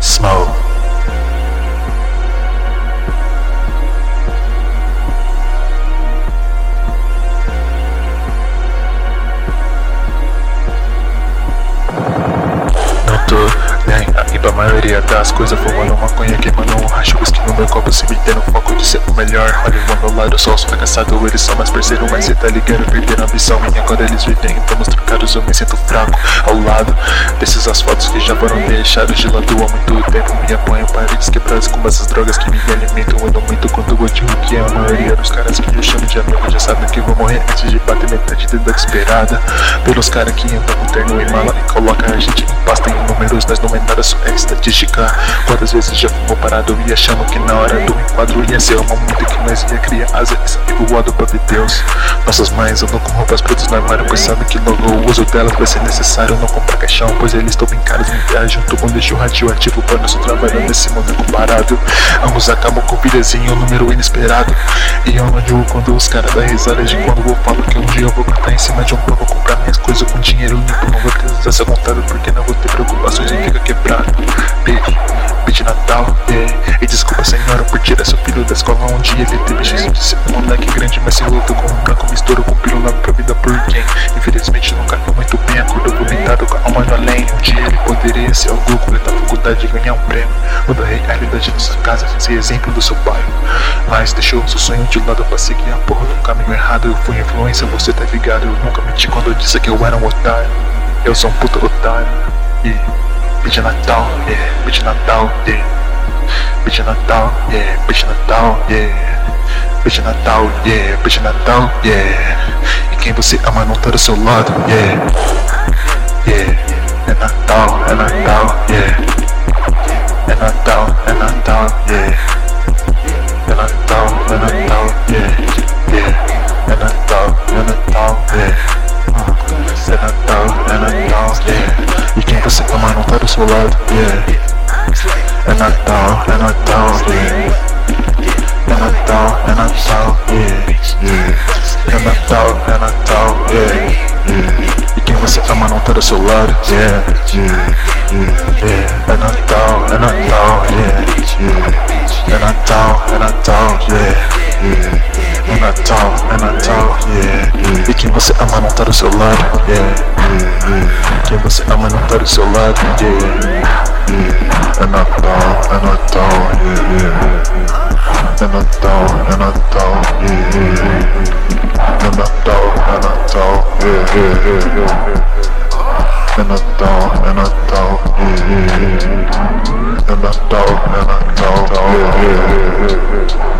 Smoke. Maioria das coisas Fumando maconha, queimando um racho Whisky no meu copo, se me tendo foco de ser o melhor. Olha o meu lado, só os fracassados Eles são mais parceiro, mas cê tá ligado Perderam a ambição. Minha, agora eles vivem Estamos trocados, eu me sinto fraco. Ao lado desses asfaltos que já foram deixados de lado Há muito tempo me apanho paredes quebradas Com essas drogas que me alimentam. Eu não muito quando eu digo que a maioria dos caras que eu chamo de amigo Já sabem que vou morrer antes de bater metade da esperada. Pelos caras que andam com terno e mala E coloca a gente em pasta em números Nós não é nada, só é estatística. Quantas vezes já fumou parado e achando que na hora do enquadro ia ser uma muito que nós ia criar? Asas e voado pra ver Deus. Nossas mães andam com roupas pretas no armário Pois sabem que logo o uso delas vai ser necessário Não comprar caixão, pois eles estão bem caros Me viajam, junto com lixo radioativo. Para nosso trabalho nesse mundo comparado Ambos acabam com pilhazinho, um número inesperado. E eu não digo quando os caras dão risada De quando eu falo que um dia eu vou cantar em cima de um pano Comprar minhas coisas com dinheiro limpo. Não vou precisar ser contado porque não vou ter preocupações em ficar quebrado Beijo, beijo de Natal, yeah. E desculpa senhora por tirar seu filho da escola Um dia ele teve chance de ser um moleque grande Mas se luta com um branco, mistura com pílula pra vida por quem? Infelizmente nunca foi muito bem Acordou vomitado com a alma no além Um dia ele poderia ser algum completar a faculdade e ganhar um prêmio. Mudar a realidade da sua casa, ser exemplo do seu bairro. Mas deixou seu sonho de lado pra seguir a porra do caminho errado Eu fui influência, você tá ligado. Eu nunca menti quando eu disse que eu era um otário. Eu sou um puta otário. Yeah. Bitch Natal, yeah, bitch Natal, yeah. Bitch Natal, yeah, bitch Natal, yeah. Bitch Natal, yeah, Natal, yeah. E quem você ama não tá do seu lado, yeah. Yeah, é Natal, é Natal, yeah. Do seu lado, yeah. É Natal, é Natal, yeah. É Natal, é Natal, yeah. yeah. É Natal, é Natal, yeah. yeah. E quem você ama não tá do seu lado, yeah. yeah. yeah. É Natal, é Natal, yeah. yeah. Quem você ama não tá do seu lado, yeah. yeah. Quem você ama não tá do seu lado, yeah. É Natal, é Natal, yeah, yeah. É Natal, é Natal, yeah, yeah. É Natal, é Natal, yeah, yeah, yeah, yeah. É Natal, é Natal, yeah, yeah, yeah. É Natal, é Natal, yeah, yeah, yeah, yeah.